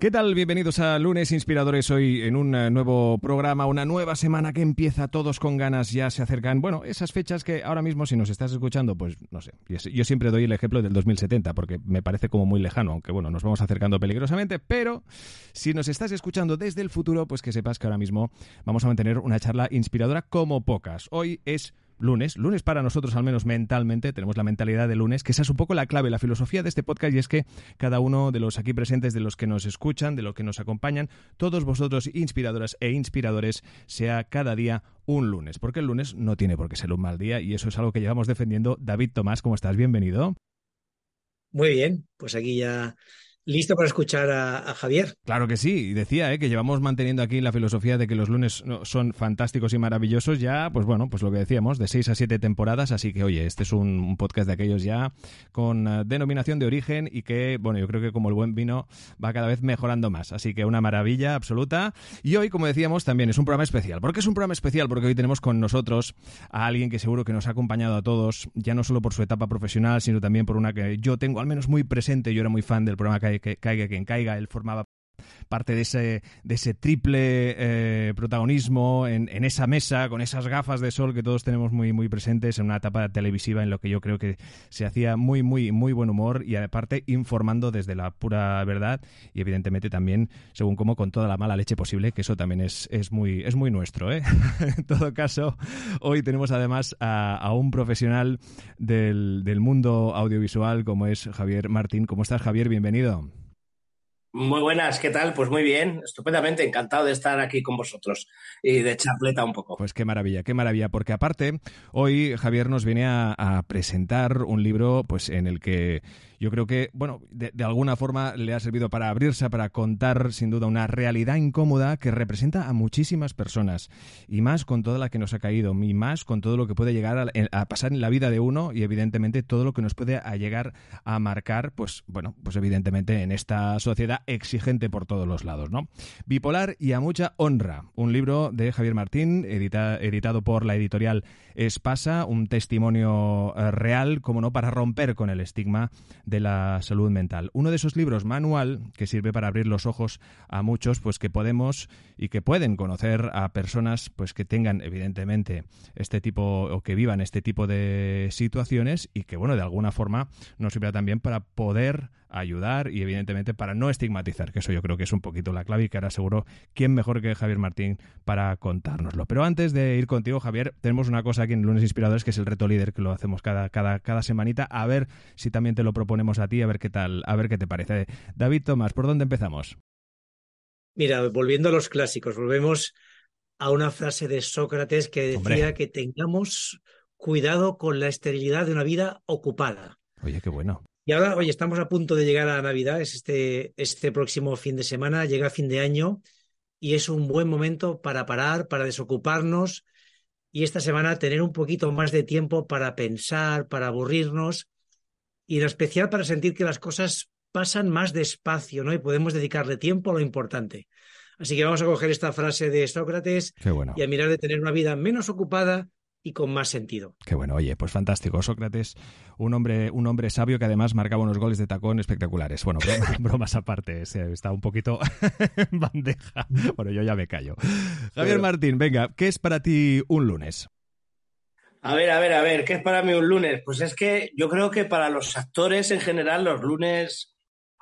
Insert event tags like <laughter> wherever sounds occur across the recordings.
¿Qué tal? Bienvenidos a Lunes Inspiradores hoy en un eh, nuevo programa, una nueva semana que empieza todos con ganas, ya se acercan, bueno, esas fechas que ahora mismo si nos estás escuchando, pues no sé, yo siempre doy el ejemplo del 2070 porque me parece como muy lejano, aunque bueno, nos vamos acercando peligrosamente, pero si nos estás escuchando desde el futuro, pues que sepas que ahora mismo vamos a mantener una charla inspiradora como pocas. Hoy es lunes, lunes para nosotros al menos mentalmente, tenemos la mentalidad de lunes, que esa es un poco la clave, la filosofía de este podcast y es que cada uno de los aquí presentes, de los que nos escuchan, de los que nos acompañan, todos vosotros inspiradoras e inspiradores, sea cada día un lunes, porque el lunes no tiene por qué ser un mal día y eso es algo que llevamos defendiendo. David Tomás, ¿cómo estás? Bienvenido. Muy bien, pues aquí ya listo para escuchar a, Javier. Claro que sí, decía ¿eh? que llevamos manteniendo aquí la filosofía de que los lunes son fantásticos y maravillosos ya, pues bueno, pues lo que decíamos, de seis a siete temporadas, así que oye, este es un, podcast de aquellos ya con eh, denominación de origen y que, bueno, yo creo que como el buen vino va cada vez mejorando más, así que una maravilla absoluta. Y hoy, como decíamos, también es un programa especial. ¿Por qué es un programa especial? Porque hoy tenemos con nosotros a alguien que seguro que nos ha acompañado a todos, ya no solo por su etapa profesional, sino también por una que yo tengo al menos muy presente, yo era muy fan del programa que que caiga quien caiga, él formaba parte de ese, de ese triple eh, protagonismo en, esa mesa, con esas gafas de sol que todos tenemos muy, muy presentes en una etapa televisiva en lo que yo creo que se hacía muy, muy, muy buen humor y aparte informando desde la pura verdad y evidentemente también, según como, con toda la mala leche posible, que eso también es, muy, es muy nuestro. ¿eh? <laughs> en todo caso, hoy tenemos además a, a un profesional del, del mundo audiovisual como es Javier Martín. ¿Cómo estás, Javier? Bienvenido. Muy buenas, ¿qué tal? Pues muy bien, estupendamente, encantado de estar aquí con vosotros y de chapleta un poco. Pues qué maravilla, qué maravilla, porque aparte, hoy Javier nos viene a, a presentar un libro pues en el que yo creo que, bueno, de, alguna forma le ha servido para abrirse, para contar sin duda una realidad incómoda que representa a muchísimas personas. Y más con toda la que nos ha caído, y más con todo lo que puede llegar a, pasar en la vida de uno y evidentemente todo lo que nos puede llegar a marcar, pues bueno, pues evidentemente en esta sociedad exigente por todos los lados, ¿no? Bipolar y a mucha honra, un libro de Javier Martín, editado por la editorial Espasa, un testimonio eh, real, como no, para romper con el estigma de la salud mental. Uno de esos libros manual que sirve para abrir los ojos a muchos, pues que podemos y que pueden conocer a personas pues que tengan evidentemente este tipo o que vivan este tipo de situaciones y que bueno, de alguna forma nos sirve también para poder ayudar y evidentemente para no estigmatizar, que eso yo creo que es un poquito la clave y que ahora seguro quién mejor que Javier Martín para contárnoslo. Pero antes de ir contigo, Javier, tenemos una cosa aquí en Lunes Inspiradores que es el reto líder que lo hacemos cada, cada, cada semanita, a ver si también te lo proponemos a ti, a ver qué tal, a ver qué te parece. David Tomás, ¿por dónde empezamos? Mira, volviendo a los clásicos, volvemos a una frase de Sócrates que decía que tengamos cuidado con la esterilidad de una vida ocupada. Oye, qué bueno. Y ahora, oye, estamos a punto de llegar a Navidad, es este, este próximo fin de semana, llega fin de año y es un buen momento para parar, para desocuparnos y esta semana tener un poquito más de tiempo para pensar, para aburrirnos y en especial para sentir que las cosas pasan más despacio, ¿no? Y podemos dedicarle tiempo a lo importante. Así que vamos a coger esta frase de Sócrates y a mirar de tener una vida menos ocupada y con más sentido. Qué bueno, oye, pues fantástico. Sócrates, un hombre, un hombre sabio que además marcaba unos goles de tacón espectaculares. Bueno, <laughs> bromas, aparte, está un poquito <laughs> en bandeja. Bueno, yo ya me callo. Javier Martín, venga, ¿qué es para ti un lunes? A ver, a ver, a ver, ¿qué es para mí un lunes? Pues es que yo creo que para los actores en general los lunes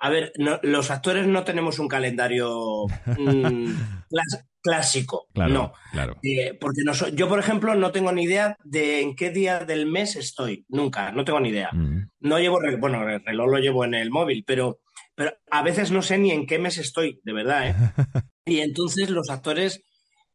a ver, los actores no tenemos un calendario mm, <laughs> clásico, no. Claro. Eh, porque yo, por ejemplo, no tengo ni idea de en qué día del mes estoy. Nunca, no tengo ni idea. Mm. No llevo, bueno, el reloj lo llevo en el móvil, pero, pero a veces no sé ni en qué mes estoy, de verdad. ¿eh? <laughs> y entonces los actores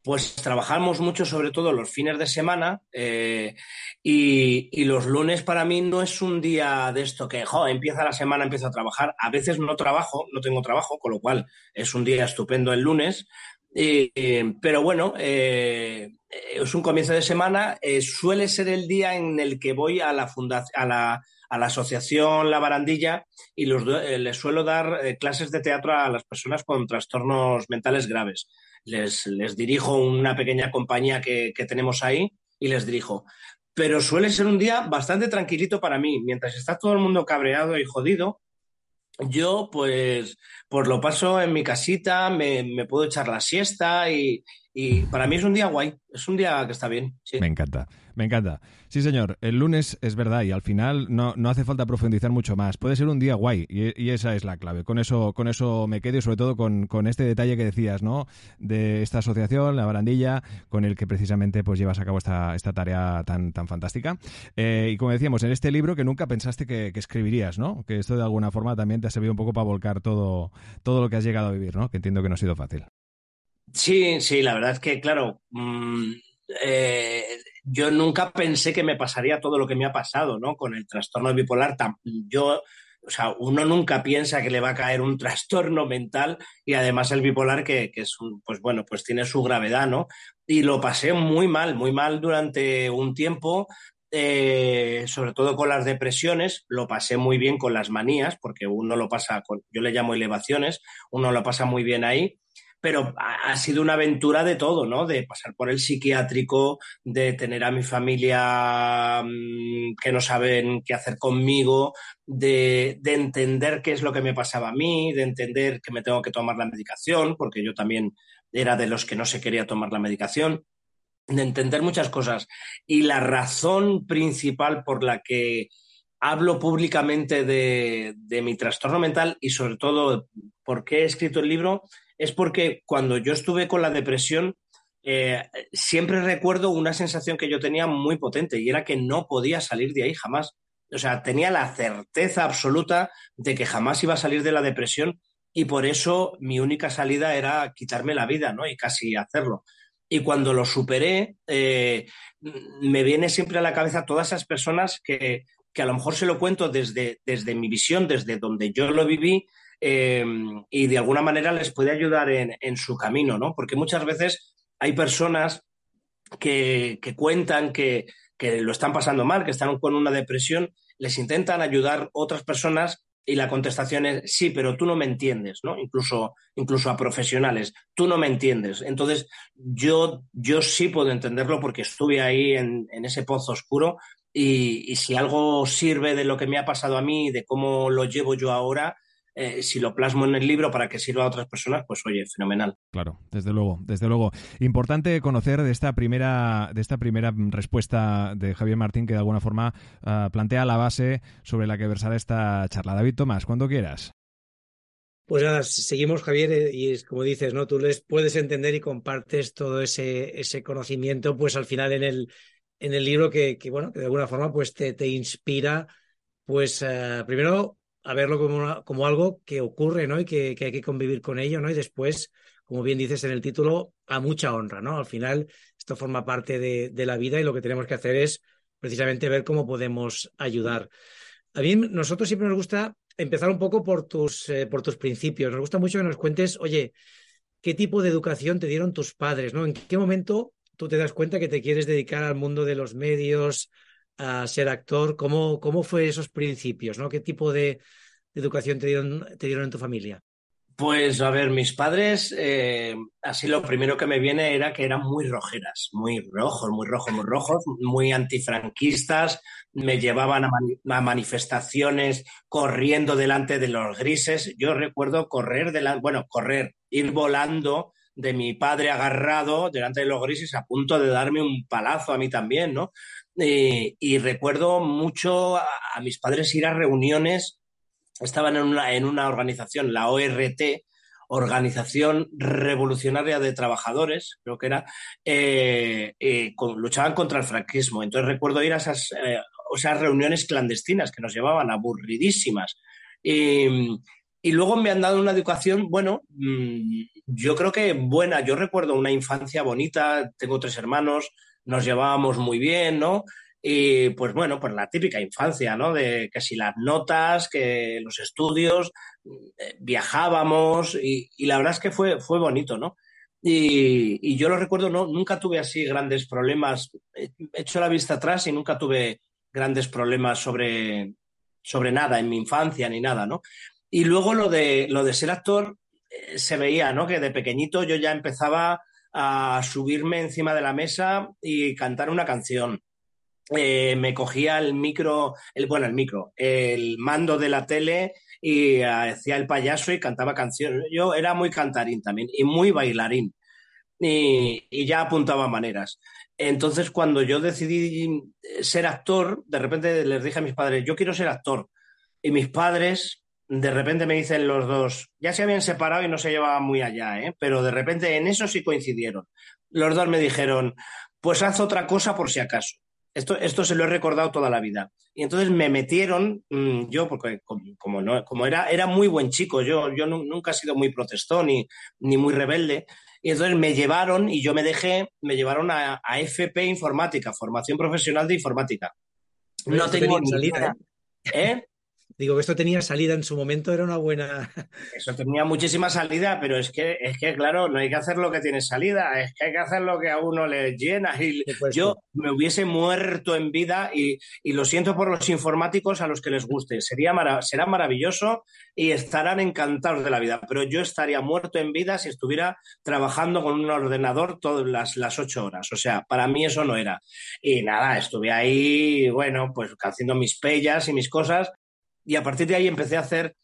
pues trabajamos mucho, sobre todo los fines de semana, eh, y, los lunes para mí no es un día de esto que, jo, empieza la semana, empiezo a trabajar. A veces no trabajo, no tengo trabajo, con lo cual es un día estupendo el lunes. Pero bueno, eh, es un comienzo de semana, eh, suele ser el día en el que voy a la, a la, a la asociación La Barandilla y eh, les suelo dar eh, clases de teatro a las personas con trastornos mentales graves. Les, les dirijo una pequeña compañía que, que tenemos ahí y les dirijo. Pero suele ser un día bastante tranquilito para mí. Mientras está todo el mundo cabreado y jodido, yo pues, pues lo paso en mi casita, me, me puedo echar la siesta y, y para mí es un día guay, es un día que está bien. Me encanta, me encanta. Sí, señor, el lunes es verdad y al final no, no hace falta profundizar mucho más. Puede ser un día guay y, y, esa es la clave. Con eso, con eso me quedo y sobre todo con, con, este detalle que decías, ¿no? De esta asociación, la barandilla, con el que precisamente pues llevas a cabo esta, esta tarea tan, tan fantástica. Eh, y como decíamos, en este libro que nunca pensaste que, que, escribirías, ¿no? Que esto de alguna forma también te ha servido un poco para volcar todo, todo lo que has llegado a vivir, ¿no? Que entiendo que no ha sido fácil. Sí, sí, la verdad es que, claro, mmm, eh, yo nunca pensé que me pasaría todo lo que me ha pasado, ¿no? Con el trastorno bipolar, yo, o sea, uno nunca piensa que le va a caer un <laughs> trastorno mental y además el bipolar que, que es, un, pues bueno, pues tiene su gravedad, ¿no? Y lo pasé muy mal, muy mal durante un tiempo, eh, sobre todo con las depresiones, lo pasé muy bien con las manías, porque uno lo pasa con, yo le llamo elevaciones, uno lo pasa muy bien ahí, pero ha sido una aventura de todo, ¿no? De pasar por el psiquiátrico, de tener a mi familia mmm, que no saben qué hacer conmigo, de, de, entender qué es lo que me pasaba a mí, de entender que me tengo que tomar la medicación, porque yo también era de los que no se quería tomar la medicación, de entender muchas cosas. Y la razón principal por la que hablo públicamente de, de mi trastorno mental y sobre todo por qué he escrito el libro es porque cuando yo estuve con la depresión, eh, siempre recuerdo una sensación que yo tenía muy potente y era que no podía salir de ahí jamás. O sea, tenía la certeza absoluta de que jamás iba a salir de la depresión y por eso mi única salida era quitarme la vida, ¿no? Y casi hacerlo. Y cuando lo superé, eh, me viene siempre a la cabeza todas esas personas que, que a lo mejor se lo cuento desde, desde mi visión, desde donde yo lo viví, eh, y de alguna manera les puede ayudar en, en, su camino, ¿no? Porque muchas veces hay personas que, que cuentan que, que, lo están pasando mal, que están con una depresión, les intentan ayudar otras personas y la contestación es sí, pero tú no me entiendes, ¿no? Incluso, incluso a profesionales, tú no me entiendes. Entonces, yo, yo sí puedo entenderlo porque estuve ahí en, en ese pozo oscuro y, y si algo sirve de lo que me ha pasado a mí, de cómo lo llevo yo ahora, eh, si lo plasmo en el libro para que sirva a otras personas, pues oye, fenomenal. Claro, desde luego, desde luego. Importante conocer de esta primera, de esta primera respuesta de Javier Martín que de alguna forma uh, plantea la base sobre la que versará esta charla. David Tomás, cuando quieras. Pues nada, seguimos, Javier, eh, y es como dices, ¿no? Tú les puedes entender y compartes todo ese, ese conocimiento, pues al final en el, en el libro que, que bueno, que de alguna forma pues te, te inspira, pues uh, primero a verlo como, como algo que ocurre, ¿no? Y que, que, hay que convivir con ello, ¿no? Y después, como bien dices en el título, a mucha honra, ¿no? Al final, esto forma parte de, de la vida y lo que tenemos que hacer es precisamente ver cómo podemos ayudar. A mí, nosotros siempre nos gusta empezar un poco por tus, eh, por tus principios. Nos gusta mucho que nos cuentes, oye, ¿qué tipo de educación te dieron tus padres, ¿no? ¿En qué momento tú te das cuenta que te quieres dedicar al mundo de los medios, a ser actor. ¿Cómo, cómo fue esos principios? ¿no? ¿Qué tipo de, educación te dieron, te dieron en tu familia? Pues a ver, mis padres, eh, así lo primero que me viene era que eran muy rojeras, muy rojos, muy rojos, muy rojos, muy antifranquistas, me llevaban a, a manifestaciones corriendo delante de los grises. Yo recuerdo correr delante, bueno, correr, ir volando de mi padre agarrado delante de los grises a punto de darme un palazo a mí también, ¿no? Eh, y recuerdo mucho a, a, mis padres ir a reuniones, estaban en una, en una organización, la ORT, Organización Revolucionaria de Trabajadores, creo que era, eh, eh, con, luchaban contra el franquismo. Entonces recuerdo ir a esas, eh, esas reuniones clandestinas que nos llevaban aburridísimas. Y, luego me han dado una educación, bueno, mmm, yo creo que buena. Yo recuerdo una infancia bonita, tengo tres hermanos, nos llevábamos muy bien, ¿no? Y pues bueno, pues la típica infancia, ¿no? De que si las notas, que los estudios, eh, viajábamos y, la verdad es que fue, fue bonito, ¿no? Y, y, yo lo recuerdo, no, nunca tuve así grandes problemas. He hecho la vista atrás y nunca tuve grandes problemas sobre, sobre nada en mi infancia ni nada, ¿no? Y luego lo de, lo de ser actor eh, se veía, ¿no? Que de pequeñito yo ya empezaba a subirme encima de la mesa y cantar una canción. Eh, me cogía el micro, el, bueno, el micro, el mando de la tele y hacía el payaso y cantaba canciones. Yo era muy cantarín también y muy bailarín y, y ya apuntaba maneras. Entonces, cuando yo decidí ser actor, de repente les dije a mis padres, yo quiero ser actor. Y mis padres, de repente me dicen los dos, ya se habían separado y no se llevaban muy allá, ¿eh? pero de repente en eso sí coincidieron. Los dos me dijeron, pues haz otra cosa por si acaso. Esto, esto se lo he recordado toda la vida. Y entonces me metieron, mm, yo, porque como, no, como era, era muy buen chico, yo, yo nunca he sido muy protestón ni, ni muy rebelde, y entonces me llevaron y yo me dejé, me llevaron a, FP Informática, Formación Profesional de Informática. No tengo ni salida. ¿Eh? Digo que esto tenía salida en su momento, era una buena. <laughs> Eso tenía muchísima salida, pero es que, es que, claro, no hay que hacer lo que tiene salida, es que hay que hacer lo que a uno le llena. Y yo me hubiese muerto en vida y, lo siento por los informáticos a los que les guste. Sería será maravilloso y estarán encantados de la vida, pero yo estaría muerto en vida si estuviera trabajando con un ordenador todas las, las ocho horas. O sea, para mí eso no era. Y nada, estuve ahí, bueno, pues haciendo mis pellas y mis cosas y a partir de ahí empecé a hacer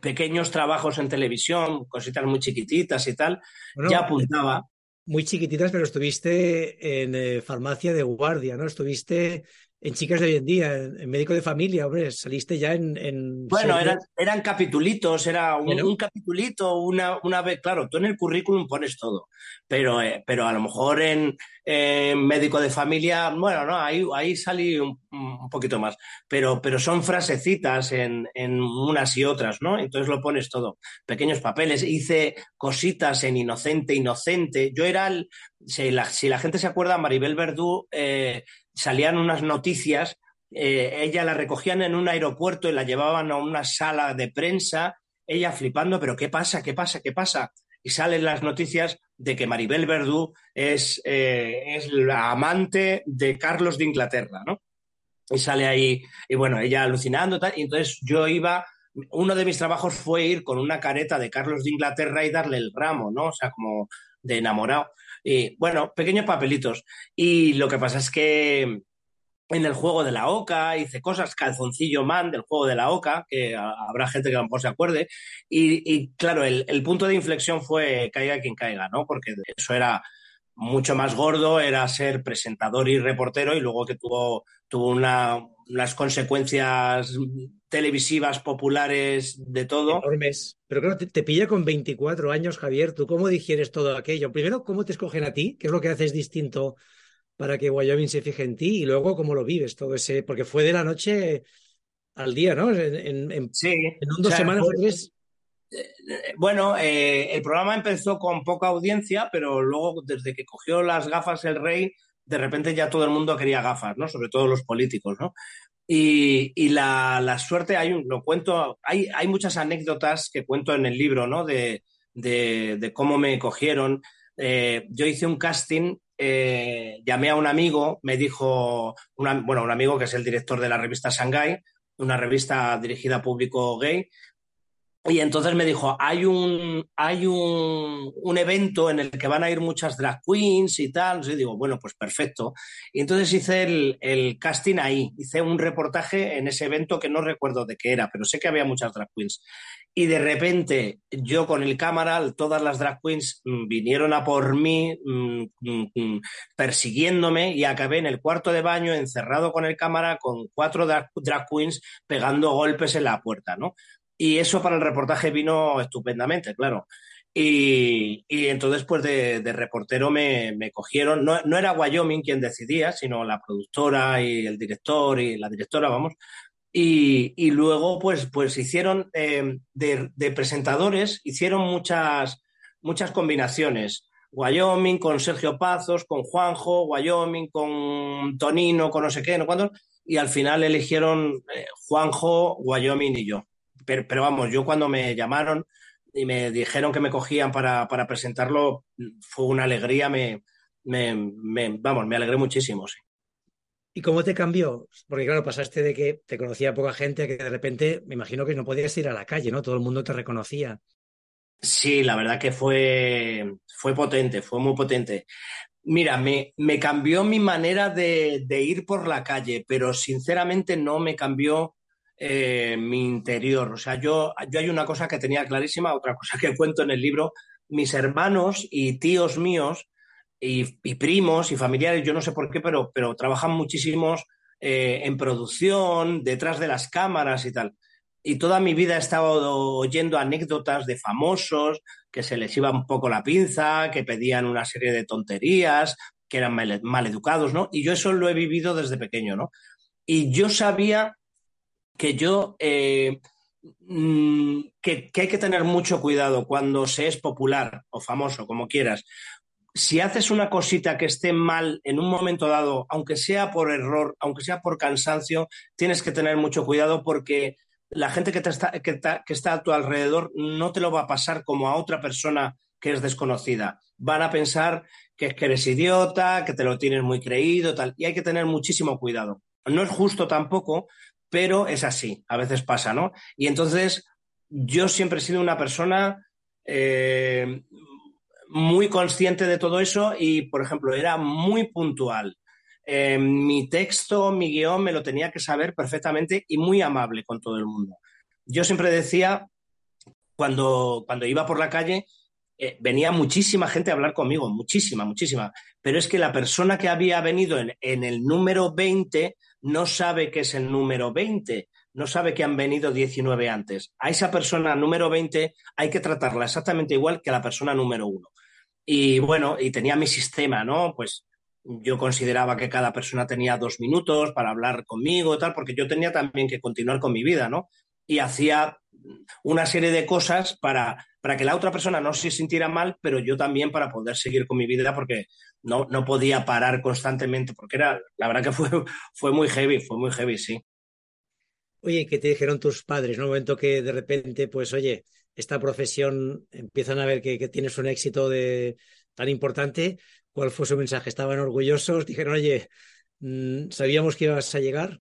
pequeños trabajos en televisión, cositas muy chiquititas y tal. ya apuntaba. Muy chiquititas, pero estuviste en eh, farmacia de guardia, ¿no? Estuviste en Chicas de hoy en día, en, Médico de Familia, hombre, saliste ya en... bueno, eran, eran capitulitos, era un, capitulito, una, una vez, claro, tú en el currículum pones todo, pero, eh, pero a lo mejor en, Médico de Familia, bueno, no, ahí, ahí salí un, poquito más, pero, pero son frasecitas en, en, unas y otras, ¿no? Entonces lo pones todo, pequeños papeles, hice cositas en Inocente, Inocente, yo era el, si la, si la gente se acuerda, Maribel Verdú eh, salían unas noticias, eh, ella la recogían en un aeropuerto y la llevaban a una sala de prensa, ella flipando, pero ¿qué pasa? ¿Qué pasa? ¿Qué pasa? Y salen las noticias de que Maribel Verdú es, eh, es la amante de Carlos de Inglaterra, ¿no? Y sale ahí, y bueno, ella alucinando, tal, entonces yo iba, uno de mis trabajos fue ir con una careta de Carlos de Inglaterra y darle el ramo, ¿no? O sea, como de enamorado. Y bueno, pequeños papelitos. Y lo que pasa es que en el juego de la OCA hice cosas, Calzoncillo Man del juego de la OCA, que habrá gente que a lo mejor se acuerde. Y, claro, el, punto de inflexión fue caiga quien caiga, ¿no? Porque eso era mucho más gordo, era ser presentador y reportero y luego que tuvo, tuvo una, unas consecuencias televisivas, populares, de todo. Enormes. Pero claro, te, pilla con 24 años, Javier. ¿Tú cómo digieres todo aquello? Primero, ¿cómo te escogen a ti? ¿Qué es lo que haces distinto para que Wyoming se fije en ti? Y luego, ¿cómo lo vives todo ese? Porque fue de la noche al día, ¿no? En, sí. En dos semanas o tres. Eh, bueno, eh, el programa empezó con poca audiencia, pero luego, desde que cogió las gafas el rey, de repente ya todo el mundo quería gafas, ¿no? Sobre todo los políticos, ¿no? Y, la, suerte, hay un, lo cuento, hay, hay muchas anécdotas que cuento en el libro, ¿no? De, cómo me cogieron. Eh, yo hice un casting, eh, llamé a un amigo, me dijo, bueno, un amigo que es el director de la revista Shanghai, una revista dirigida a público gay, y entonces me dijo, hay un, hay un, un, evento en el que van a ir muchas drag queens y tal. Y digo, bueno, pues perfecto. Y entonces hice el, el, casting ahí, hice un reportaje en ese evento que no recuerdo de qué era, pero sé que había muchas drag queens. Y de repente yo con el cámara, todas las drag queens mm, vinieron a por mí mm, mm, persiguiéndome y acabé en el cuarto de baño encerrado con el cámara con cuatro drag queens pegando golpes en la puerta, ¿no? Y eso para el reportaje vino estupendamente, claro. Y, entonces, pues de, reportero me, cogieron. No, era Wyoming quien decidía, sino la productora y el director y la directora, vamos. Y, luego, pues, pues hicieron eh, de, presentadores, hicieron muchas, muchas combinaciones. Wyoming con Sergio Pazos, con Juanjo, Wyoming con Tonino, con no sé qué, no cuándo. Y al final eligieron eh, Juanjo, Wyoming y yo pero, vamos, yo cuando me llamaron y me dijeron que me cogían para, presentarlo, fue una alegría, me, me, vamos, me alegré muchísimo, sí. ¿Y cómo te cambió? Porque claro, pasaste de que te conocía poca gente a que de repente me imagino que no podías ir a la calle, ¿no? Todo el mundo te reconocía. Sí, la verdad que fue, fue potente, fue muy potente. Mira, me, me cambió mi manera de, ir por la calle, pero sinceramente no me cambió eh, mi interior. O sea, yo, yo hay una cosa que tenía clarísima, otra cosa que cuento en el libro. Mis hermanos y tíos míos y, primos y familiares, yo no sé por qué, pero, pero trabajan muchísimos eh, en producción, detrás de las cámaras y tal y toda mi vida he estado oyendo anécdotas de famosos que se les iba un poco la pinza, que pedían una serie de tonterías, que eran mal, educados, ¿no? Y yo eso lo he vivido desde pequeño, ¿no? Y yo sabía que yo, eh, mm, que, que hay que tener mucho cuidado cuando se es popular o famoso, como quieras, si haces una cosita que esté mal en un momento dado, aunque sea por error, aunque sea por cansancio, tienes que tener mucho cuidado porque la gente que, está, que, está a tu alrededor no te lo va a pasar como a otra persona que es desconocida. Van a pensar que, que eres idiota, que te lo tienes muy creído, tal. Y hay que tener muchísimo cuidado. No es justo tampoco, pero es así. A veces pasa, ¿no? Y entonces yo siempre he sido una persona eh, muy consciente de todo eso y, por ejemplo, era muy puntual. Eh, mi texto, mi guion, me lo tenía que saber perfectamente y muy amable con todo el mundo. Yo siempre decía, cuando, cuando iba por la calle, eh, venía muchísima gente a hablar conmigo, muchísima, muchísima. Pero es que la persona que había venido en, en el número 20 no sabe que es el número 20 no sabe que han venido 19 antes. A esa persona número 20 hay que tratarla exactamente igual que a la persona número 1. Y bueno, y tenía mi sistema, ¿no? Pues yo consideraba que cada persona tenía dos minutos para hablar conmigo, tal, porque yo tenía también que continuar con mi vida, ¿no? Y hacía una serie de cosas para, para que la otra persona no se sintiera mal, pero yo también para poder seguir con mi vida, porque no, no podía parar constantemente, porque era, la verdad que fue, <laughs> fue muy heavy, fue muy heavy, sí. Oye, ¿qué te dijeron tus padres? ¿No? Un momento que de repente, pues, oye, esta profesión empiezan a ver que, que tienes un éxito de, tan importante, ¿Cuál fue su mensaje? ¿Estaban orgullosos? ¿Dijeron, oye, mm, sabíamos que ibas a llegar?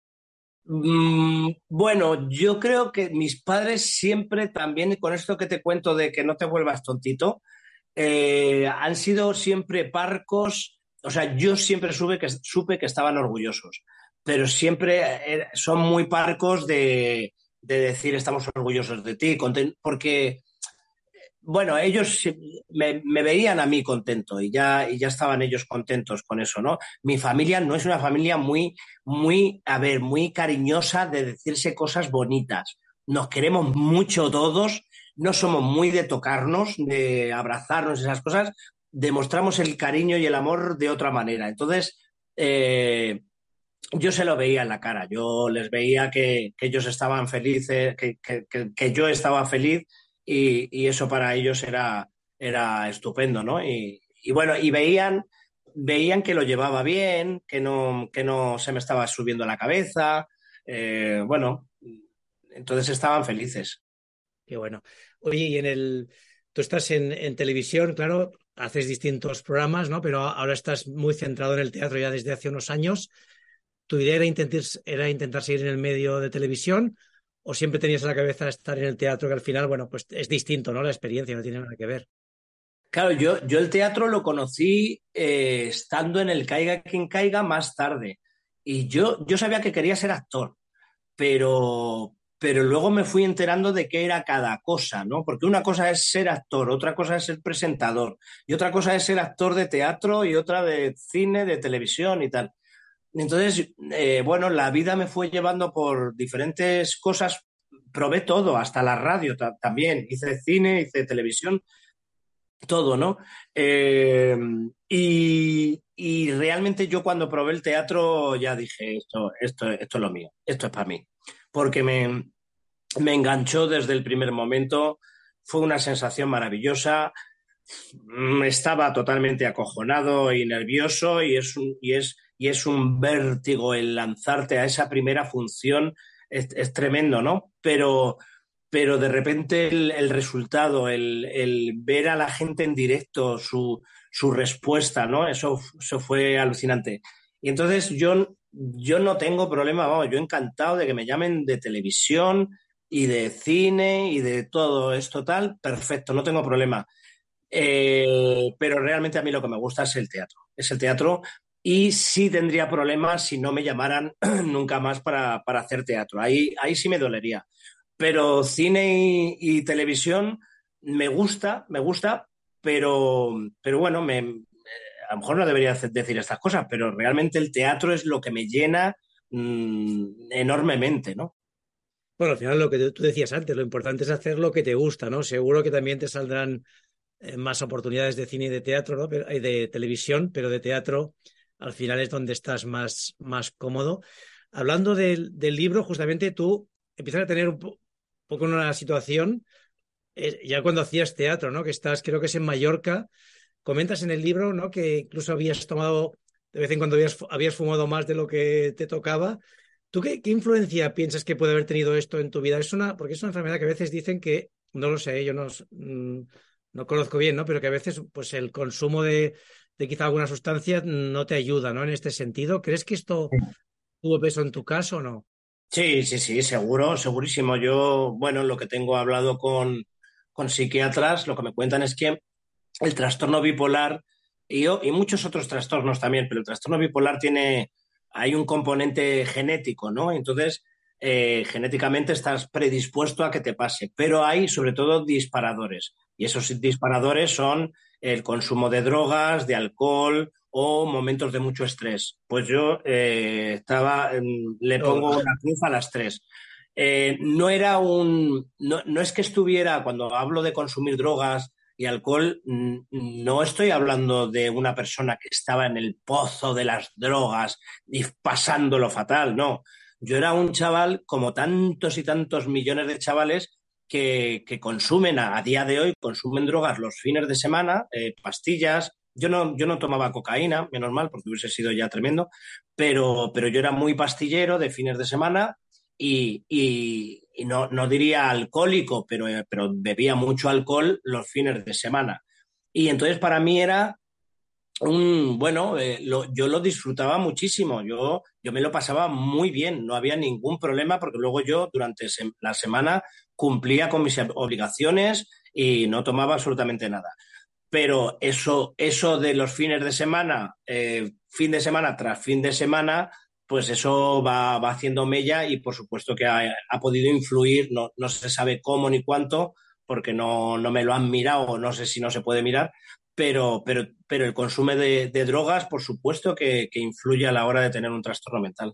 Mm, bueno, yo creo que mis padres siempre también, con esto que te cuento de que no te vuelvas tontito, eh, han sido siempre parcos. O sea, yo siempre supe que, supe que estaban orgullosos, pero siempre eh, son muy parcos de, de decir estamos orgullosos de ti, porque bueno, ellos me, veían a mí contento y ya, y ya estaban ellos contentos con eso, ¿no? Mi familia no es una familia muy, muy, a ver, muy cariñosa de decirse cosas bonitas. Nos queremos mucho todos, no somos muy de tocarnos, de abrazarnos, esas cosas. Demostramos el cariño y el amor de otra manera. Entonces, eh, yo se lo veía en la cara. Yo les veía que, ellos estaban felices, que, que yo estaba feliz y, eso para ellos era, era estupendo, ¿no? Y, bueno, y veían, veían que lo llevaba bien, que no, que no se me estaba subiendo la cabeza, eh, bueno, entonces estaban felices. Qué bueno. Oye, y en el, tú estás en, televisión, claro, haces distintos programas, ¿no? Pero ahora estás muy centrado en el teatro ya desde hace unos años. ¿Tu idea era intentar, era intentar seguir en el medio de televisión o siempre tenías en la cabeza estar en el teatro que al final, bueno, pues es distinto, ¿no? La experiencia no tiene nada que ver. Claro, yo, yo el teatro lo conocí eh, estando en el Caiga quien caiga más tarde. Y yo, yo sabía que quería ser actor, pero, pero luego me fui enterando de qué era cada cosa, ¿no? Porque una cosa es ser actor, otra cosa es ser presentador, y otra cosa es ser actor de teatro y otra de cine, de televisión y tal. Entonces, eh, bueno, la vida me fue llevando por diferentes cosas, probé todo, hasta la radio también, hice cine, hice televisión, todo, ¿no? Eh, y, realmente yo cuando probé el teatro ya dije, esto, esto, esto es lo mío, esto es para mí, porque me, me enganchó desde el primer momento, fue una sensación maravillosa, estaba totalmente acojonado y nervioso y es, y es y es un vértigo el lanzarte a esa primera función, es, tremendo, ¿no? Pero, pero de repente el, resultado, el, ver a la gente en directo, su, respuesta, ¿no? Eso, eso fue alucinante. Y entonces yo yo no tengo problema, vamos, yo encantado de que me llamen de televisión y de cine y de todo esto tal, perfecto, no tengo problema. Eh, pero realmente a mí lo que me gusta es el teatro, es el teatro y sí tendría problemas si no me llamaran <clears throat> nunca más para, hacer teatro, ahí, ahí sí me dolería. Pero cine y, televisión me gusta, me gusta, pero, pero bueno, me, a lo mejor no debería decir estas cosas, pero realmente el teatro es lo que me llena mm, enormemente, ¿no? Bueno, al final lo que tú decías antes, lo importante es hacer lo que te gusta, ¿no? Seguro que también te saldrán eh, más oportunidades de cine y de teatro, ¿no? de televisión, pero de teatro al final es donde estás más, más cómodo. Hablando del, libro, justamente tú empiezas a tener un poco una situación, eh, ya cuando hacías teatro, ¿no? Que estás, creo que es en Mallorca, comentas en el libro, ¿no? Que incluso habías tomado, de vez en cuando habías, fumado más de lo que te tocaba. ¿Tú qué, qué, influencia piensas que puede haber tenido esto en tu vida? Es una, porque es una enfermedad que a veces dicen que, no lo sé, yo no, mm, no conozco bien, ¿no? Pero que a veces pues el consumo de, de quizá alguna sustancia no te ayuda, ¿no? En este sentido, ¿crees que esto tuvo peso en tu caso o no? Sí, sí, sí, seguro, segurísimo. Yo, bueno, lo que tengo hablado con, con psiquiatras, lo que me cuentan es que el trastorno bipolar y, y muchos otros trastornos también, pero el trastorno bipolar tiene, hay un componente genético, ¿no? Entonces, eh, genéticamente estás predispuesto a que te pase, pero hay sobre todo disparadores. Y esos disparadores son el consumo de drogas, de alcohol o momentos de mucho estrés. Pues yo eh, estaba, le pongo una cruz a las tres. Eh, no era un, no, no, es que estuviera, cuando hablo de consumir drogas y alcohol, no estoy hablando de una persona que estaba en el pozo de las drogas y pasándolo fatal, no. Yo era un chaval como tantos y tantos millones de chavales que, consumen a, día de hoy, consumen drogas los fines de semana, eh, pastillas. Yo no, yo no tomaba cocaína, menos mal, porque hubiese sido ya tremendo, pero, pero yo era muy pastillero de fines de semana y, no, no, diría alcohólico, pero, pero bebía mucho alcohol los fines de semana. Y entonces para mí era un, bueno, eh, yo lo disfrutaba muchísimo, yo, yo me lo pasaba muy bien, no había ningún problema porque luego yo durante la semana cumplía con mis obligaciones y no tomaba absolutamente nada. Pero eso, eso de los fines de semana, eh, fin de semana tras fin de semana, pues eso va, haciendo mella y por supuesto que ha, podido influir, no, no, se sabe cómo ni cuánto, porque no, no me lo han mirado, no sé si no se puede mirar, pero, pero, pero el consumo de, drogas, por supuesto, que, influye a la hora de tener un trastorno mental.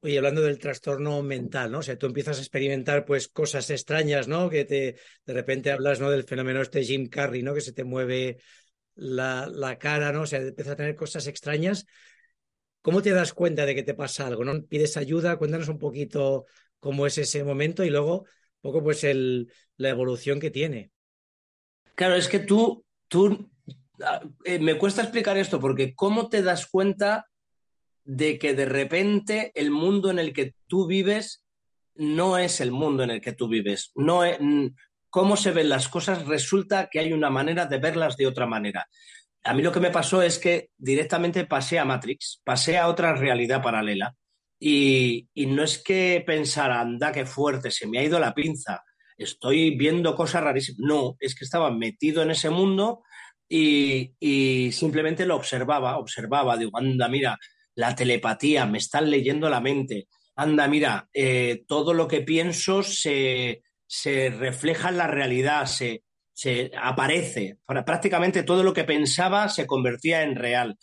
Oye, hablando del trastorno mental, ¿no? O sea, tú empiezas a experimentar pues cosas extrañas, ¿no? Que te de repente hablas, ¿no? Del fenómeno este Jim Carrey, ¿no? Que se te mueve la, la cara, ¿no? O sea, empiezas a tener cosas extrañas. ¿Cómo te das cuenta de que te pasa algo? ¿No? ¿Pides ayuda? Cuéntanos un poquito cómo es ese momento y luego un poco pues el, la evolución que tiene. Claro, es que tú tú, ah, eh, me cuesta explicar esto porque ¿cómo te das cuenta de que de repente el mundo en el que tú vives no es el mundo en el que tú vives? No cómo se ven las cosas resulta que hay una manera de verlas de otra manera. A mí lo que me pasó es que directamente pasé a Matrix, pasé a otra realidad paralela. Y, y no es que pensara, anda, qué fuerte, se me ha ido la pinza estoy viendo cosas rarísimas. No, es que estaba metido en ese mundo y, simplemente lo observaba, observaba, digo, anda, mira, la telepatía, me están leyendo la mente, anda, mira, eh, todo lo que pienso se, refleja en la realidad, se, se aparece. Prácticamente todo lo que pensaba se convertía en real.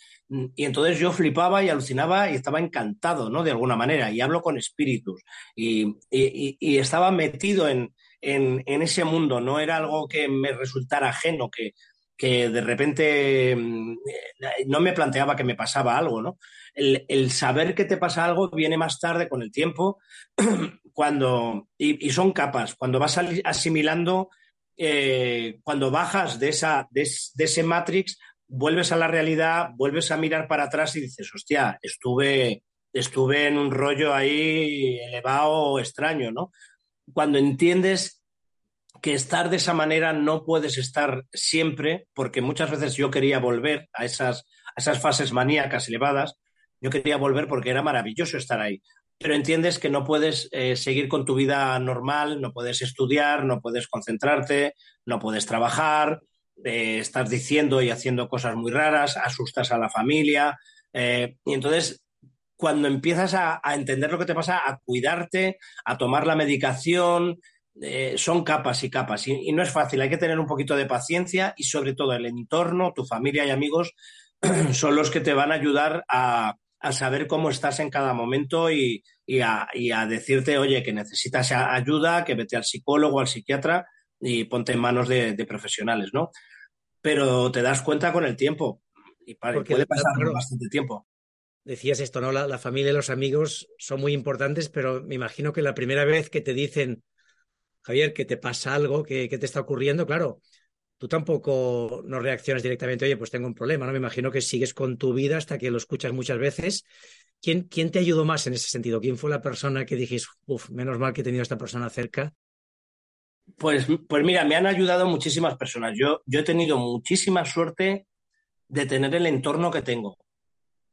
Y entonces yo flipaba y alucinaba y estaba encantado, ¿no? De alguna manera. Y hablo con espíritus. y estaba metido en, en, ese mundo, no era algo que me resultara ajeno, que, que de repente mm, no me planteaba que me pasaba algo, ¿no? El, saber que te pasa algo viene más tarde con el tiempo, <clears throat> cuando, y, son capas, cuando vas asimilando, eh, cuando bajas de, esa, de, ese Matrix, vuelves a la realidad, vuelves a mirar para atrás y dices, hostia, estuve, estuve en un rollo ahí elevado extraño, ¿no? cuando entiendes que estar de esa manera no puedes estar siempre, porque muchas veces yo quería volver a esas, esas fases maníacas elevadas, yo quería volver porque era maravilloso estar ahí. Pero entiendes que no puedes eh, seguir con tu vida normal, no puedes estudiar, no puedes concentrarte, no puedes trabajar, eh, estás diciendo y haciendo cosas muy raras, asustas a la familia. Eh, y entonces, cuando empiezas a, entender lo que te pasa, a cuidarte, a tomar la medicación, son capas y capas. y no es fácil, hay que tener un poquito de paciencia y sobre todo el entorno, tu familia y amigos <clears throat> son los que te van a ayudar a, saber cómo estás en cada momento y, a, decirte, oye, que necesitas ayuda, que vete al psicólogo, al psiquiatra y ponte en manos de, profesionales, ¿no? Pero te das cuenta con el tiempo y puede pasar bastante tiempo. Decías esto, ¿no? La, familia y los amigos son muy importantes, pero me imagino que la primera vez que te dicen, Javier, que te pasa algo, que, que te está ocurriendo, claro, tú tampoco no reaccionas directamente, oye, pues tengo un problema, ¿no? Me imagino que sigues con tu vida hasta que lo escuchas muchas veces. ¿Quién, quién te ayudó más en ese sentido? ¿Quién fue la persona que dijiste, uff, menos mal que he tenido a esta persona cerca? Pues, pues mira, me han ayudado muchísimas personas. Yo, yo he tenido muchísima suerte de tener el entorno que tengo.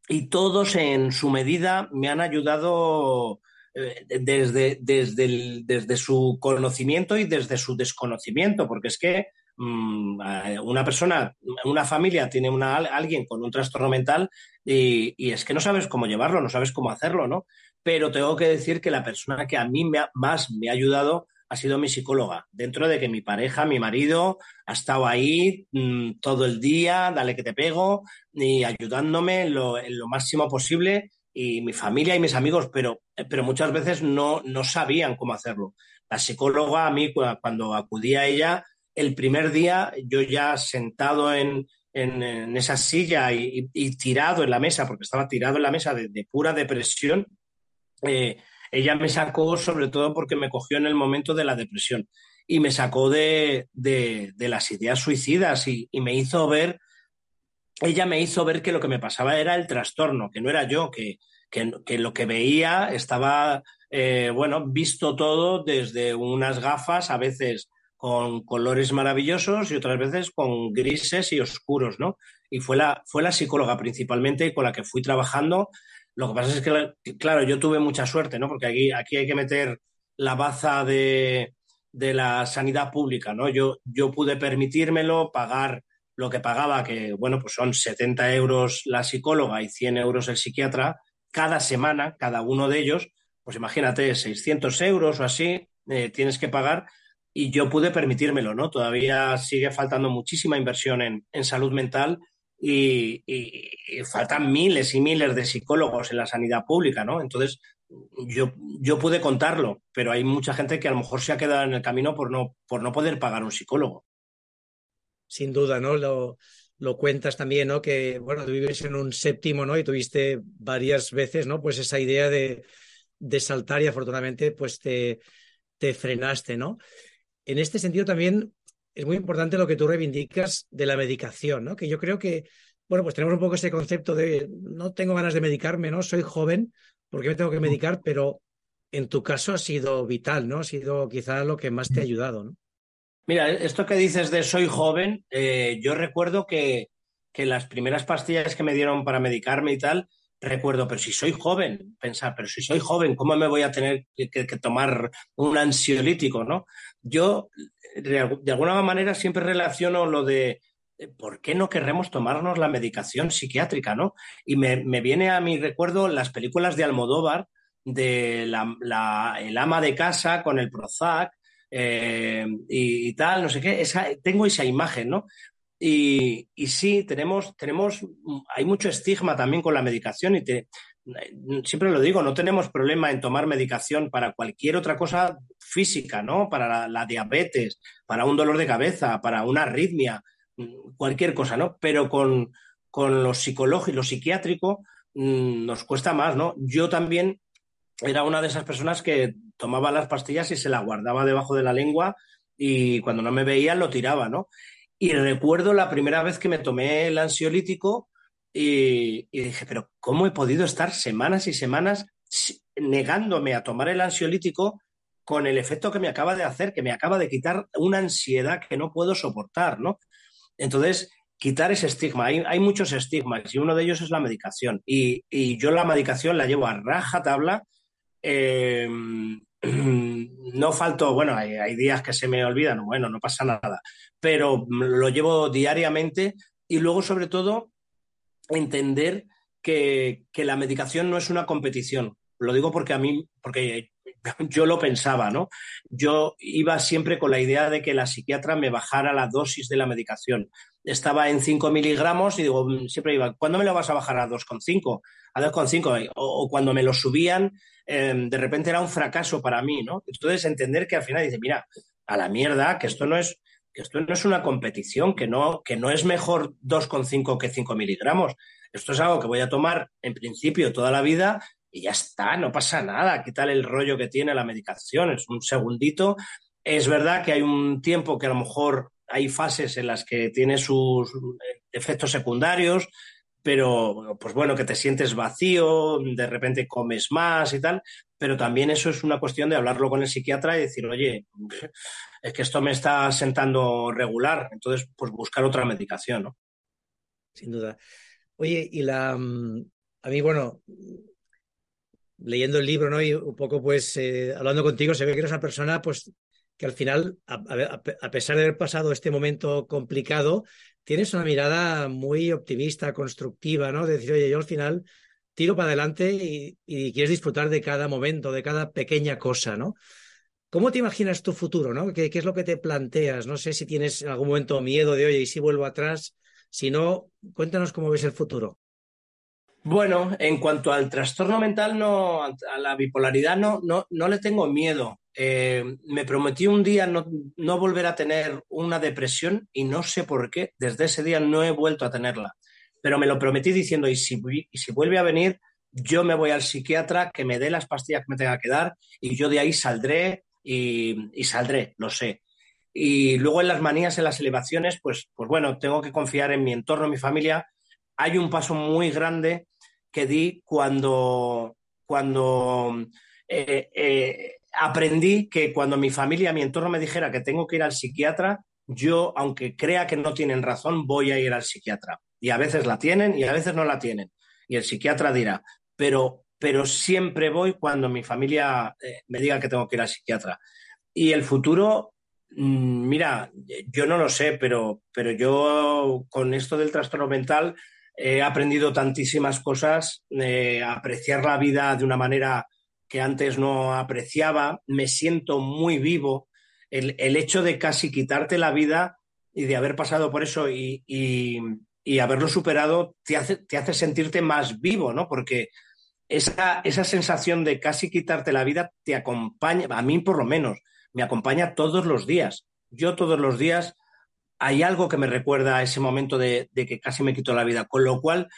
Y todos en su medida me han ayudado eh, desde, desde, desde su conocimiento y desde su desconocimiento, porque es que una persona, una familia tiene una, alguien con un trastorno mental y, es que no sabes cómo llevarlo, no sabes cómo hacerlo, ¿no? Pero tengo que decir que la persona que a mí más me ha ayudado ha sido mi psicóloga, dentro de que mi pareja, mi marido, ha estado ahí mm, todo el día, dale que te pego, y ayudándome en lo, máximo posible, y mi familia y mis amigos, pero, pero muchas veces no, no sabían cómo hacerlo. La psicóloga, a mí, cuando acudí a ella, el primer día yo ya sentado en, esa silla y, tirado en la mesa, porque estaba tirado en la mesa de, pura depresión, eh, ella me sacó sobre todo porque me cogió en el momento de la depresión y me sacó de, las ideas suicidas y, me hizo ver, ella me hizo ver que lo que me pasaba era el trastorno, que no era yo, que, lo que veía estaba, eh, bueno, visto todo desde unas gafas a veces con colores maravillosos y otras veces con grises y oscuros, ¿no? Y fue la, fue la psicóloga principalmente con la que fui trabajando. Lo que pasa es que, claro, yo tuve mucha suerte, ¿no? Porque aquí, aquí hay que meter la baza de, la sanidad pública, ¿no? Yo, yo pude permitírmelo, pagar lo que pagaba, que, bueno, pues son 70 euros la psicóloga y 100 euros el psiquiatra, cada semana, cada uno de ellos, pues imagínate, 600 euros o así, eh, tienes que pagar y yo pude permitírmelo, ¿no? Todavía sigue faltando muchísima inversión en, salud mental y, faltan miles y miles de psicólogos en la sanidad pública, ¿no? Entonces, yo, yo pude contarlo, pero hay mucha gente que a lo mejor se ha quedado en el camino por no, por no poder pagar un psicólogo. Sin duda, ¿no? Lo, lo cuentas también, ¿no? Que, bueno, tú vives en un séptimo, ¿no? Y tuviste varias veces, ¿no? Pues esa idea de, de saltar y afortunadamente, pues te, te frenaste, ¿no? En este sentido también es muy importante lo que tú reivindicas de la medicación, ¿no? Que yo creo que, bueno, pues tenemos un poco ese concepto de no tengo ganas de medicarme, ¿no? Soy joven, ¿por qué me tengo que medicar? Pero en tu caso ha sido vital, ¿no? Ha sido quizá lo que más te ha ayudado, ¿no? Mira, esto que dices de soy joven, eh, yo recuerdo que, que las primeras pastillas que me dieron para medicarme y tal, recuerdo, pero si soy joven, pensar, pero si soy joven, ¿cómo me voy a tener que, tomar un ansiolítico, no? Yo, de alguna manera, siempre relaciono lo de ¿por qué no querremos tomarnos la medicación psiquiátrica, no? Y me, viene a mi recuerdo las películas de Almodóvar, de la, el ama de casa con el Prozac, eh, y, tal, no sé qué, tengo esa imagen, ¿no? Y, sí, tenemos, tenemos, hay mucho estigma también con la medicación y te, siempre lo digo, no tenemos problema en tomar medicación para cualquier otra cosa física, ¿no? Para la, diabetes, para un dolor de cabeza, para una arritmia, cualquier cosa, ¿no? Pero con, con lo psicológico y lo psiquiátrico mm, nos cuesta más, ¿no? Yo también era una de esas personas que tomaba las pastillas y se las guardaba debajo de la lengua y cuando no me veía lo tiraba, ¿no? Y recuerdo la primera vez que me tomé el ansiolítico y, dije, pero ¿cómo he podido estar semanas y semanas negándome a tomar el ansiolítico con el efecto que me acaba de hacer, que me acaba de quitar una ansiedad que no puedo soportar, ¿no? Entonces, quitar ese estigma. Hay, muchos estigmas y uno de ellos es la medicación. Y, yo la medicación la llevo a raja tabla. Eh, no falto, bueno, hay, días que se me olvidan, bueno, no pasa nada, pero lo llevo diariamente y luego sobre todo entender que, que la medicación no es una competición. Lo digo porque a mí, porque <laughs> yo lo pensaba, ¿no? Yo iba siempre con la idea de que la psiquiatra me bajara la dosis de la medicación. Estaba en 5 miligramos y digo, siempre iba, ¿cuándo me lo vas a bajar a 2,5? A 2,5. O, o cuando me lo subían, em, de repente era un fracaso para mí, ¿no? Entonces entender que al final dice, mira, a la mierda, que esto no es, que esto no es una competición, que no, que no es mejor 2,5 que 5 miligramos. Esto es algo que voy a tomar en principio toda la vida y ya está, no pasa nada, qué tal el rollo que tiene la medicación, es un segundito. Es verdad que hay un tiempo que a lo mejor hay fases en las que tiene sus efectos secundarios, pero pues bueno, que te sientes vacío, de repente comes más y tal, pero también eso es una cuestión de hablarlo con el psiquiatra y decir, oye, es que esto me está sentando regular, entonces pues buscar otra medicación, ¿no? Sin duda. Oye, y la, mm, a mí, bueno, leyendo el libro, ¿no? Y un poco, pues, eh, hablando contigo, se ve que eres una persona, pues, que al final, a, pesar de haber pasado este momento complicado, tienes una mirada muy optimista, constructiva, ¿no? De decir, oye, yo al final tiro para adelante y, quieres disfrutar de cada momento, de cada pequeña cosa, ¿no? ¿Cómo te imaginas tu futuro, no? ¿Qué, ¿Qué, es lo que te planteas? No sé si tienes en algún momento miedo de, oye, ¿y si vuelvo atrás? Si no, cuéntanos cómo ves el futuro. Bueno, en cuanto al trastorno mental, no, a la bipolaridad no, no, no le tengo miedo. Eh, me prometí un día no, no, volver a tener una depresión y no sé por qué. Desde ese día no he vuelto a tenerla. Pero me lo prometí diciendo, y si, y si vuelve a venir, yo me voy al psiquiatra, que me dé las pastillas que me tenga que dar y yo de ahí saldré y, y saldré, lo sé. Y luego en las manías, en las elevaciones, pues, pues bueno, tengo que confiar en mi entorno, en mi familia. Hay un paso muy grande que di cuando, cuando eh, eh, aprendí que cuando mi familia, mi entorno me dijera que tengo que ir al psiquiatra, yo, aunque crea que no tienen razón, voy a ir al psiquiatra. Y a veces la tienen y a veces no la tienen. Y el psiquiatra dirá, pero, pero siempre voy cuando mi familia eh, me diga que tengo que ir al psiquiatra. Y el futuro, mm, mira, yo no lo sé, pero, pero yo con esto del trastorno mental he aprendido tantísimas cosas, eh, apreciar la vida de una manera que antes no apreciaba, me siento muy vivo. El, hecho de casi quitarte la vida y de haber pasado por eso y, haberlo superado te hace, te hace, sentirte más vivo, ¿no? Porque esa, esa sensación de casi quitarte la vida te acompaña, a mí por lo menos, me acompaña todos los días. Yo todos los días hay algo que me recuerda a ese momento de, que casi me quito la vida, con lo cual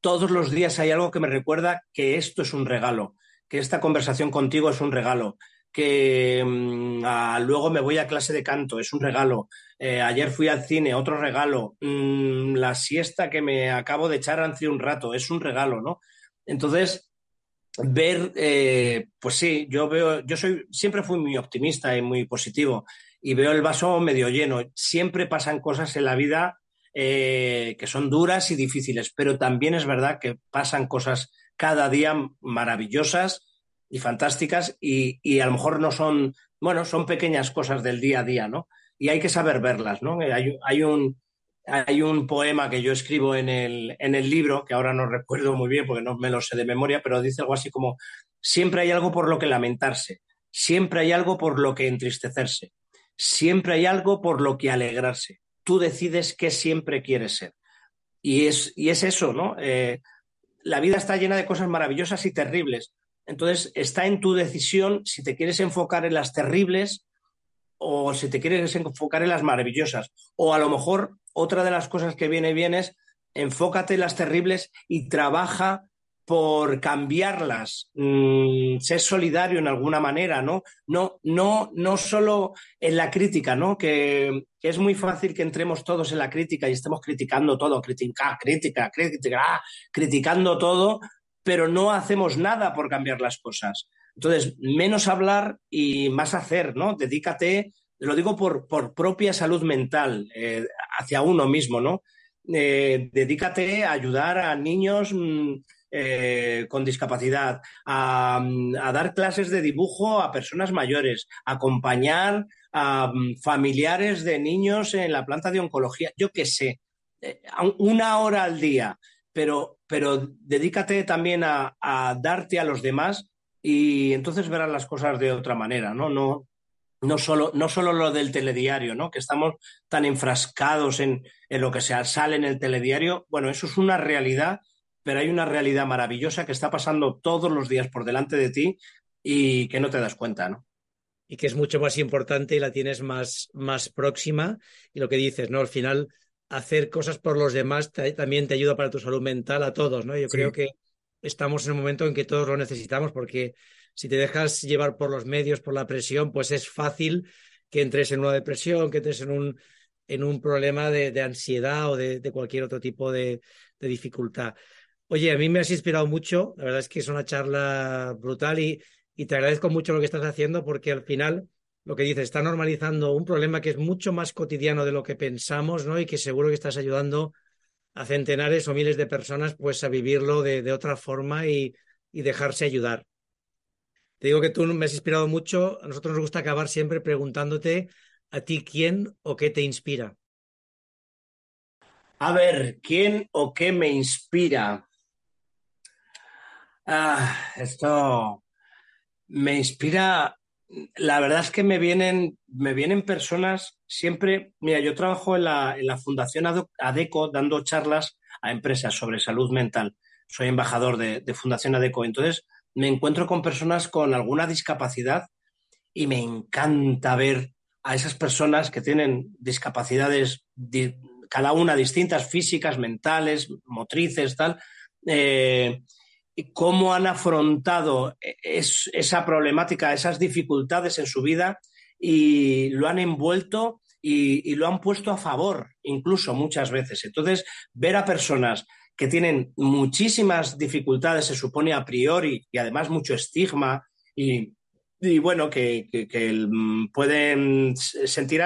todos los días hay algo que me recuerda que esto es un regalo, que esta conversación contigo es un regalo, que mm, luego me voy a clase de canto, es un regalo. Eh, ayer fui al cine, otro regalo. Mm, la siesta que me acabo de echar hace un rato, es un regalo, ¿no? Entonces, ver, eh, pues sí, yo veo, yo soy, siempre fui muy optimista y muy positivo y veo el vaso medio lleno. Siempre pasan cosas en la vida eh, que son duras y difíciles, pero también es verdad que pasan cosas cada día maravillosas y fantásticas y, a lo mejor no son, bueno, son pequeñas cosas del día a día, ¿no? Y hay que saber verlas, ¿no? Hay, hay un, hay un poema que yo escribo en el, en el libro, que ahora no recuerdo muy bien porque no me lo sé de memoria, pero dice algo así como, siempre hay algo por lo que lamentarse, siempre hay algo por lo que entristecerse, siempre hay algo por lo que alegrarse. Tú decides qué siempre quieres ser. Y es, y es eso, ¿no? Eh, la vida está llena de cosas maravillosas y terribles. Entonces, está en tu decisión si te quieres enfocar en las terribles o si te quieres enfocar en las maravillosas. O a lo mejor otra de las cosas que viene bien es enfócate en las terribles y trabaja por cambiarlas, mm, ser solidario en alguna manera, ¿no? No, no, no solo en la crítica, ¿no? Que, es muy fácil que entremos todos en la crítica y estemos criticando todo, crítica, crítica, crítica, ah, criticando todo, pero no hacemos nada por cambiar las cosas. Entonces, menos hablar y más hacer, ¿no? Dedícate, lo digo por, por propia salud mental, eh, hacia uno mismo, ¿no? eh, dedícate a ayudar a niños mm, eh, con discapacidad, a, dar clases de dibujo a personas mayores, acompañar a mm, familiares de niños en la planta de oncología, yo qué sé, eh, una hora al día, pero, pero dedícate también a, darte a los demás y entonces verás las cosas de otra manera, ¿no? No, no solo, no solo lo del telediario, ¿no? Que estamos tan enfrascados en, en lo que se sale en el telediario. Bueno, eso es una realidad, pero hay una realidad maravillosa que está pasando todos los días por delante de ti y que no te das cuenta, ¿no? Y que es mucho más importante y la tienes más, más próxima. Y lo que dices, ¿no? Al final, hacer cosas por los demás también te ayuda para tu salud mental a todos, ¿no? Yo creo que estamos en un momento en que todos lo necesitamos porque si te dejas llevar por los medios, por la presión, pues es fácil que entres en una depresión, que entres en un, en un problema de, ansiedad o de, cualquier otro tipo de, dificultad. Oye, a mí me has inspirado mucho, la verdad es que es una charla brutal y, te agradezco mucho lo que estás haciendo porque al final lo que dices, está normalizando un problema que es mucho más cotidiano de lo que pensamos, ¿no? Y que seguro que estás ayudando a centenares o miles de personas pues a vivirlo de, otra forma y, dejarse ayudar. Te digo que tú me has inspirado mucho. A nosotros nos gusta acabar siempre preguntándote a ti quién o qué te inspira. A ver, ¿quién o qué me inspira? Ah, esto me inspira. La verdad es que me vienen, me vienen personas siempre. Mira, yo trabajo en la, en la Fundación ADECO dando charlas a empresas sobre salud mental. Soy embajador de, de Fundación ADECO. Entonces, me encuentro con personas con alguna discapacidad y me encanta ver a esas personas que tienen discapacidades, cada una distintas, físicas, mentales, motrices, tal, eh, cómo han afrontado esa problemática, esas dificultades en su vida y lo han envuelto y, y, lo han puesto a favor, incluso muchas veces. Entonces, ver a personas que tienen muchísimas dificultades, se supone a priori, y además mucho estigma, y, bueno, que, mm, pueden sentir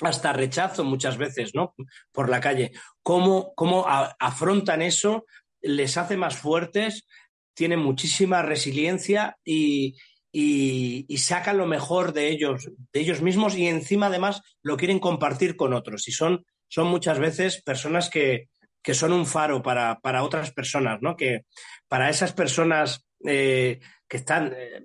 hasta rechazo muchas veces, ¿no? Por la calle. ¿Cómo, cómo afrontan eso? Les hace más fuertes, tienen muchísima resiliencia y, sacan lo mejor de ellos, de ellos mismos y encima además lo quieren compartir con otros. Y son, son muchas veces personas que, que son un faro para, otras personas, ¿no? Que para esas personas eh, que están, eh,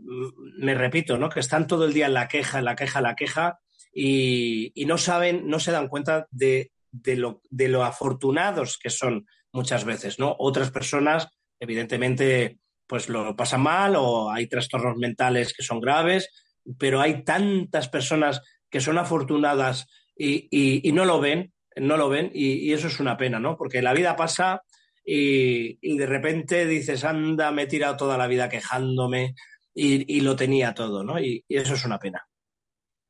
me repito, ¿no? Que están todo el día en la queja, en la queja, en la queja y, no saben, no se dan cuenta de, lo, de lo afortunados que son muchas veces, ¿no? Otras personas, evidentemente, pues lo pasan mal o hay trastornos mentales que son graves, pero hay tantas personas que son afortunadas y no lo ven no lo ven y, eso es una pena, ¿no? Porque la vida pasa y, de repente dices, anda, me he tirado toda la vida quejándome y, lo tenía todo, ¿no? Y, eso es una pena.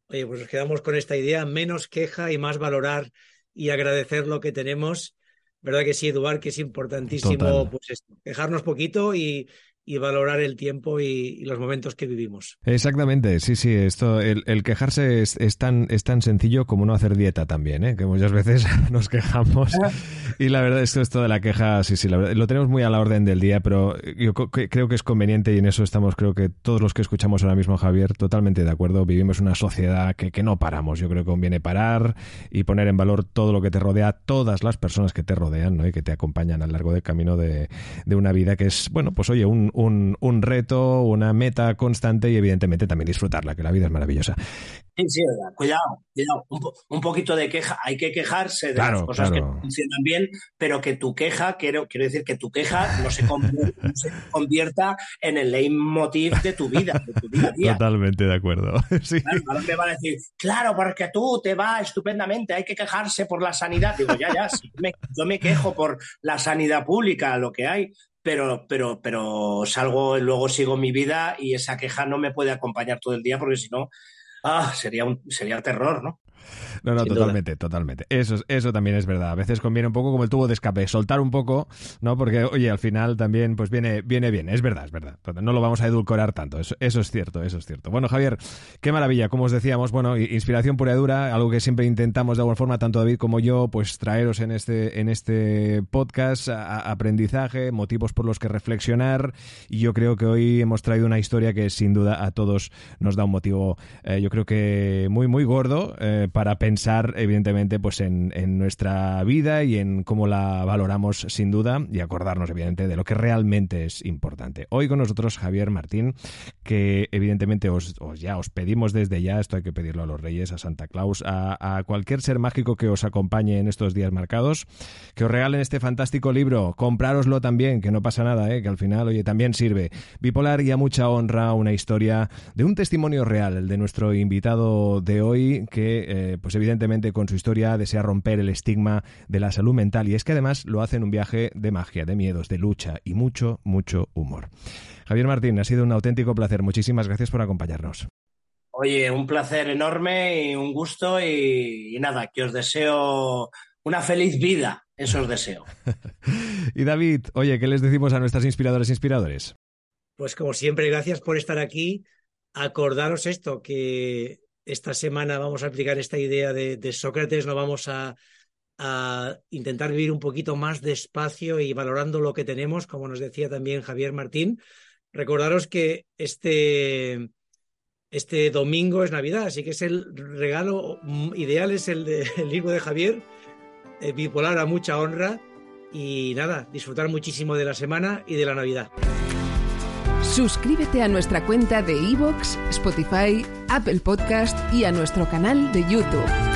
Oye, pues nos quedamos con esta idea, menos queja y más valorar y agradecer lo que tenemos. ¿Verdad que sí, Eduard? Que es importantísimo pues quejarnos poquito y, y valorar el tiempo y, los momentos que vivimos. Exactamente, sí, sí, esto, el, quejarse es, tan, es tan sencillo como no hacer dieta también, ¿eh? que muchas veces <laughs> nos quejamos y la verdad es que esto de la queja, sí, sí, lo tenemos muy a la orden del día, pero yo creo que es conveniente y en eso estamos, creo que todos los que escuchamos ahora mismo, Javier, totalmente de acuerdo, vivimos una sociedad que, que no paramos, yo creo que conviene parar y poner en valor todo lo que te rodea, todas las personas que te rodean ¿no? y que te acompañan a lo largo del camino de, de una vida que es, bueno, pues oye, un un, reto, una meta constante y evidentemente también disfrutarla, que la vida es maravillosa. Sí, sí, cuidado, cuidado. Un, poquito de queja. Hay que quejarse de las cosas que funcionan bien, pero que tu queja, quiero, quiero decir que tu queja no se, <laughs> convierta, en el leitmotiv de tu vida, de tu día Totalmente de acuerdo. <laughs> Sí. Claro, me van a decir, claro, porque tú te va estupendamente, hay que quejarse por la sanidad. Digo, ya, ya, yo me quejo por la sanidad pública, lo que hay, pero, pero, pero salgo, luego sigo mi vida y esa queja no me puede acompañar todo el día porque si no, ah, sería, un, sería terror, ¿no? No, no, totalmente, totalmente. Eso, eso también es verdad. A veces conviene un poco como el tubo de escape, soltar un poco, ¿no? Porque, oye, al final también pues viene, viene bien. Es verdad, es verdad. No lo vamos a edulcorar tanto. Eso, eso es cierto, eso es cierto. Bueno, Javier, qué maravilla. Como os decíamos, bueno, inspiración pura y dura, algo que siempre intentamos de alguna forma, tanto David como yo, pues traeros en este, en este podcast aprendizaje, motivos por los que reflexionar. Y yo creo que hoy hemos traído una historia que sin duda a todos nos da un motivo, eh, yo creo que muy, muy gordo eh, para pensar, evidentemente, pues en, en, nuestra vida y en cómo la valoramos sin duda y acordarnos, evidentemente, de lo que realmente es importante. Hoy con nosotros Javier Martín, que evidentemente os, ya os pedimos desde ya, esto hay que pedirlo a los Reyes, a Santa Claus, a, a cualquier ser mágico que os acompañe en estos días marcados, que os regalen este fantástico libro, comprároslo también, que no pasa nada, ¿eh? que al final, oye, también sirve. Bipolar y a mucha honra, una historia de un testimonio real, el de nuestro invitado de hoy, que eh, pues evidentemente con su historia desea romper el estigma de la salud mental y es que además lo hace en un viaje de magia, de miedos, de lucha y mucho, mucho humor. Javier Martín, ha sido un auténtico placer. Muchísimas gracias por acompañarnos. Oye, un placer enorme y un gusto y, nada, que os deseo una feliz vida. Eso os deseo. <laughs> y David, oye, ¿qué les decimos a nuestras inspiradoras e inspiradores? Pues como siempre, gracias por estar aquí. Acordaros esto, que esta semana vamos a aplicar esta idea de, de Sócrates, no vamos a, intentar vivir un poquito más despacio y valorando lo que tenemos, como nos decía también Javier Martín. Recordaros que este, este domingo es Navidad, así que es el regalo ideal, es el, del <laughs> libro de Javier, eh, bipolar a mucha honra. Y nada, disfrutar muchísimo de la semana y de la Navidad. Suscríbete a nuestra cuenta de iVoox, Spotify, Apple Podcast y a nuestro canal de YouTube.